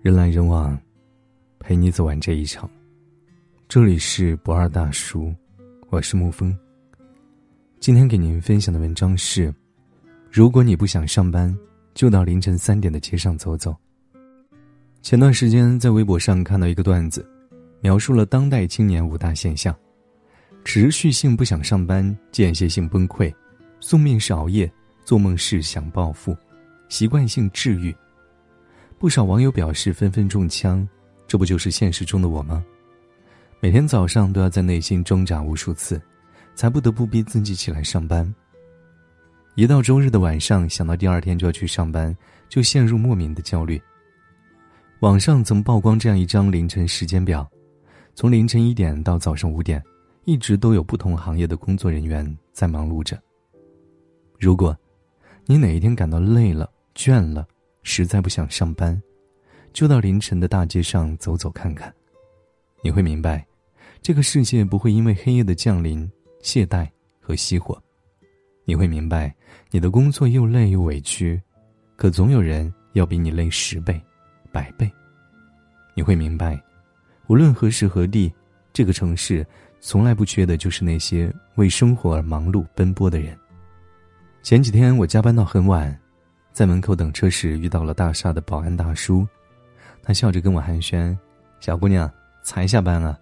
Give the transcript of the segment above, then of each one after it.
人来人往，陪你走完这一场。这里是不二大叔，我是沐风。今天给您分享的文章是：如果你不想上班，就到凌晨三点的街上走走。前段时间在微博上看到一个段子，描述了当代青年五大现象：持续性不想上班，间歇性崩溃，宿命是熬夜，做梦是想暴富，习惯性治愈。不少网友表示纷纷中枪，这不就是现实中的我吗？每天早上都要在内心挣扎无数次，才不得不逼自己起来上班。一到周日的晚上，想到第二天就要去上班，就陷入莫名的焦虑。网上曾曝光这样一张凌晨时间表，从凌晨一点到早上五点，一直都有不同行业的工作人员在忙碌着。如果，你哪一天感到累了、倦了，实在不想上班，就到凌晨的大街上走走看看，你会明白，这个世界不会因为黑夜的降临懈怠和熄火。你会明白，你的工作又累又委屈，可总有人要比你累十倍、百倍。你会明白，无论何时何地，这个城市从来不缺的就是那些为生活而忙碌奔波的人。前几天我加班到很晚。在门口等车时，遇到了大厦的保安大叔，他笑着跟我寒暄：“小姑娘，才下班啊？”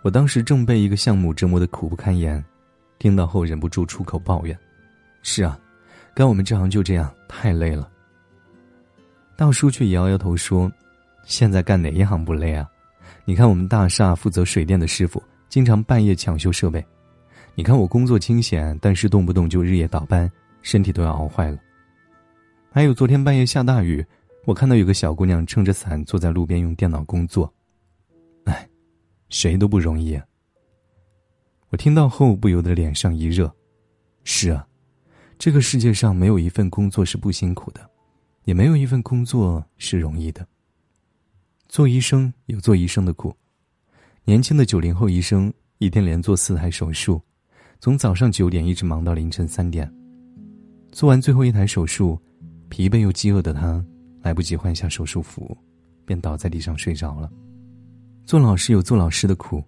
我当时正被一个项目折磨得苦不堪言，听到后忍不住出口抱怨：“是啊，干我们这行就这样，太累了。”大叔却摇摇头说：“现在干哪一行不累啊？你看我们大厦负责水电的师傅，经常半夜抢修设备；你看我工作清闲，但是动不动就日夜倒班，身体都要熬坏了。”还有昨天半夜下大雨，我看到有个小姑娘撑着伞坐在路边用电脑工作。哎，谁都不容易啊。我听到后不由得脸上一热。是啊，这个世界上没有一份工作是不辛苦的，也没有一份工作是容易的。做医生有做医生的苦，年轻的九零后医生一天连做四台手术，从早上九点一直忙到凌晨三点，做完最后一台手术。疲惫又饥饿的他，来不及换下手术服，便倒在地上睡着了。做老师有做老师的苦，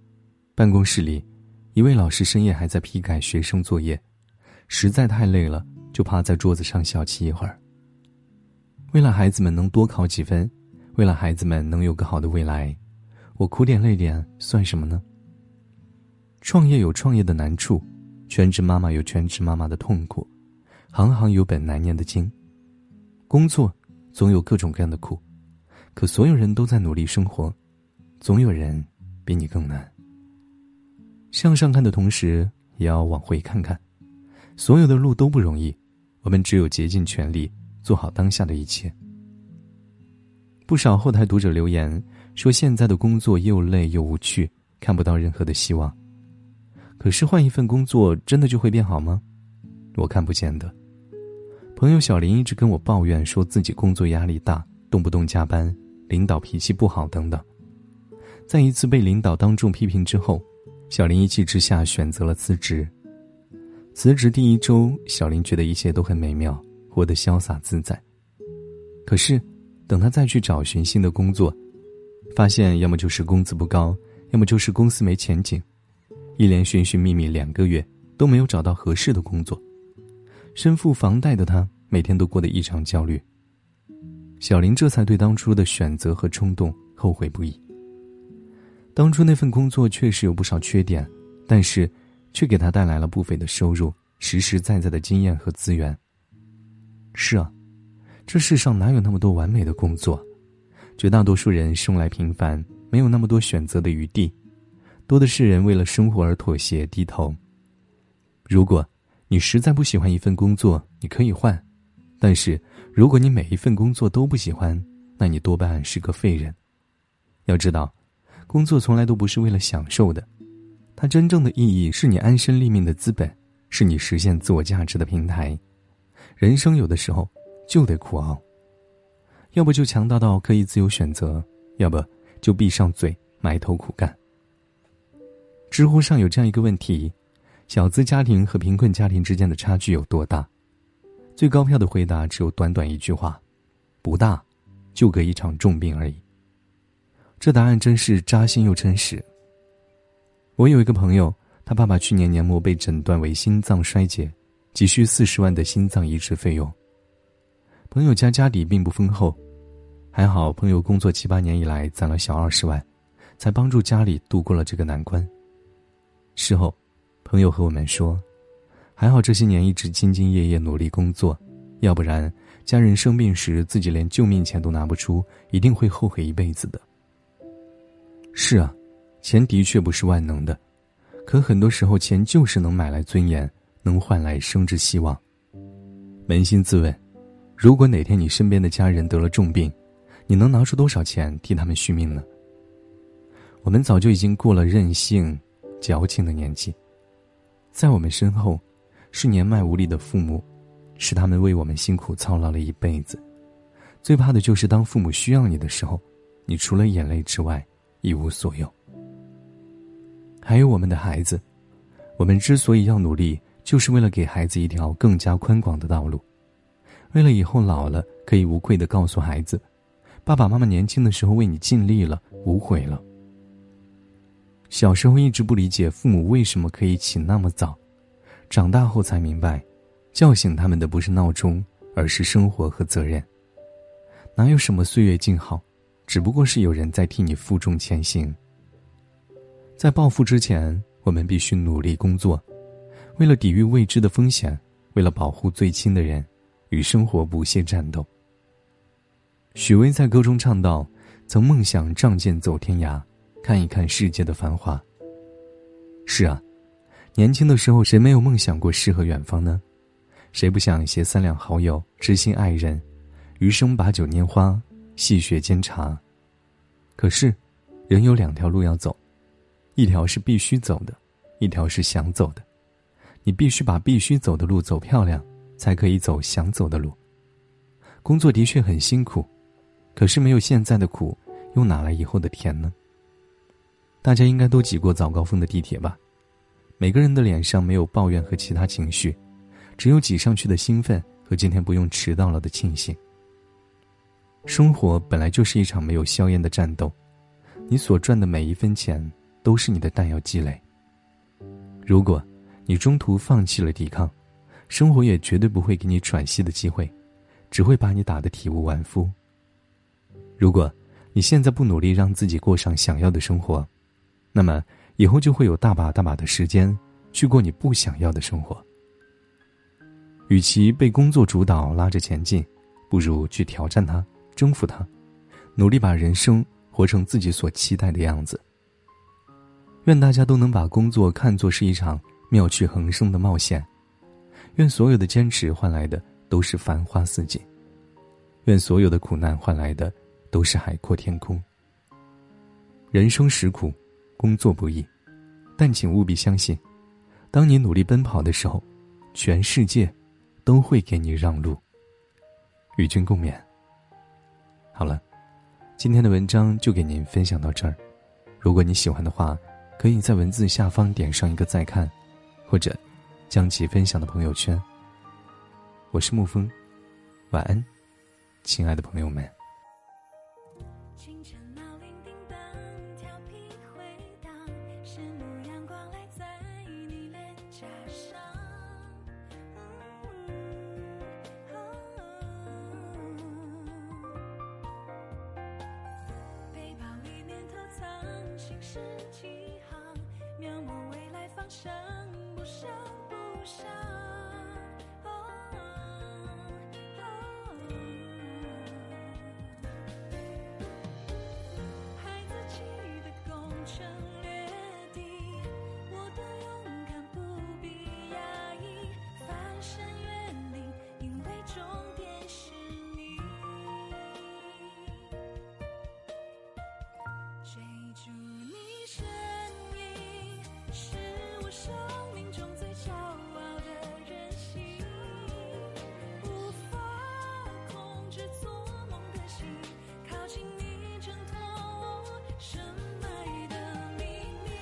办公室里，一位老师深夜还在批改学生作业，实在太累了，就趴在桌子上小憩一会儿。为了孩子们能多考几分，为了孩子们能有个好的未来，我苦点累点算什么呢？创业有创业的难处，全职妈妈有全职妈妈的痛苦，行行有本难念的经。工作总有各种各样的苦，可所有人都在努力生活，总有人比你更难。向上看的同时，也要往回看看，所有的路都不容易，我们只有竭尽全力做好当下的一切。不少后台读者留言说，现在的工作又累又无趣，看不到任何的希望。可是换一份工作，真的就会变好吗？我看不见的。朋友小林一直跟我抱怨，说自己工作压力大，动不动加班，领导脾气不好等等。在一次被领导当众批评之后，小林一气之下选择了辞职。辞职第一周，小林觉得一切都很美妙，活得潇洒自在。可是，等他再去找寻新的工作，发现要么就是工资不高，要么就是公司没前景，一连寻寻觅觅两个月都没有找到合适的工作。身负房贷的他，每天都过得异常焦虑。小林这才对当初的选择和冲动后悔不已。当初那份工作确实有不少缺点，但是，却给他带来了不菲的收入、实实在在的经验和资源。是啊，这世上哪有那么多完美的工作？绝大多数人生来平凡，没有那么多选择的余地，多的是人为了生活而妥协低头。如果。你实在不喜欢一份工作，你可以换；但是，如果你每一份工作都不喜欢，那你多半是个废人。要知道，工作从来都不是为了享受的，它真正的意义是你安身立命的资本，是你实现自我价值的平台。人生有的时候就得苦熬，要不就强大到可以自由选择，要不就闭上嘴埋头苦干。知乎上有这样一个问题。小资家庭和贫困家庭之间的差距有多大？最高票的回答只有短短一句话：不大，就隔一场重病而已。这答案真是扎心又真实。我有一个朋友，他爸爸去年年末被诊断为心脏衰竭，急需四十万的心脏移植费用。朋友家家底并不丰厚，还好朋友工作七八年以来攒了小二十万，才帮助家里度过了这个难关。事后，朋友和我们说，还好这些年一直兢兢业业努力工作，要不然家人生病时自己连救命钱都拿不出，一定会后悔一辈子的。是啊，钱的确不是万能的，可很多时候钱就是能买来尊严，能换来生之希望。扪心自问，如果哪天你身边的家人得了重病，你能拿出多少钱替他们续命呢？我们早就已经过了任性、矫情的年纪，在我们身后，是年迈无力的父母，是他们为我们辛苦操劳了一辈子。最怕的就是当父母需要你的时候，你除了眼泪之外。一无所有。还有我们的孩子，我们之所以要努力，就是为了给孩子一条更加宽广的道路，为了以后老了可以无愧的告诉孩子，爸爸妈妈年轻的时候为你尽力了，无悔了。小时候一直不理解父母为什么可以起那么早，长大后才明白，叫醒他们的不是闹钟，而是生活和责任。哪有什么岁月静好？只不过是有人在替你负重前行。在暴富之前，我们必须努力工作，为了抵御未知的风险，为了保护最亲的人，与生活不懈战斗。许巍在歌中唱道：“曾梦想仗剑走天涯，看一看世界的繁华。”是啊，年轻的时候谁没有梦想过诗和远方呢？谁不想携三两好友、知心爱人，余生把酒拈花？细雪煎茶。可是，人有两条路要走，一条是必须走的，一条是想走的。你必须把必须走的路走漂亮，才可以走想走的路。工作的确很辛苦，可是没有现在的苦，又哪来以后的甜呢？大家应该都挤过早高峰的地铁吧？每个人的脸上没有抱怨和其他情绪，只有挤上去的兴奋和今天不用迟到了的庆幸。生活本来就是一场没有硝烟的战斗，你所赚的每一分钱都是你的弹药积累。如果，你中途放弃了抵抗，生活也绝对不会给你喘息的机会，只会把你打得体无完肤。如果，你现在不努力让自己过上想要的生活，那么以后就会有大把大把的时间去过你不想要的生活。与其被工作主导拉着前进，不如去挑战它。征服它，努力把人生活成自己所期待的样子。愿大家都能把工作看作是一场妙趣横生的冒险，愿所有的坚持换来的都是繁花似锦，愿所有的苦难换来的都是海阔天空。人生实苦，工作不易，但请务必相信，当你努力奔跑的时候，全世界都会给你让路。与君共勉。好了，今天的文章就给您分享到这儿。如果你喜欢的话，可以在文字下方点上一个再看，或者将其分享到朋友圈。我是沐风，晚安，亲爱的朋友们。想不想？不想孩子气的工程。请你挣脱我深埋的秘密。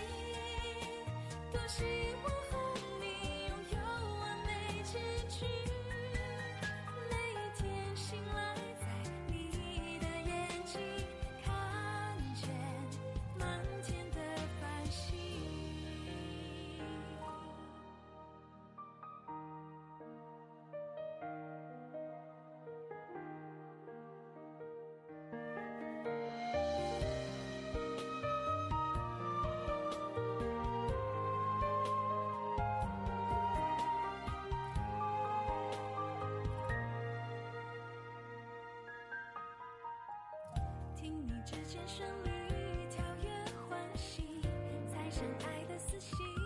时间旋律跳跃欢喜，才深爱的死心。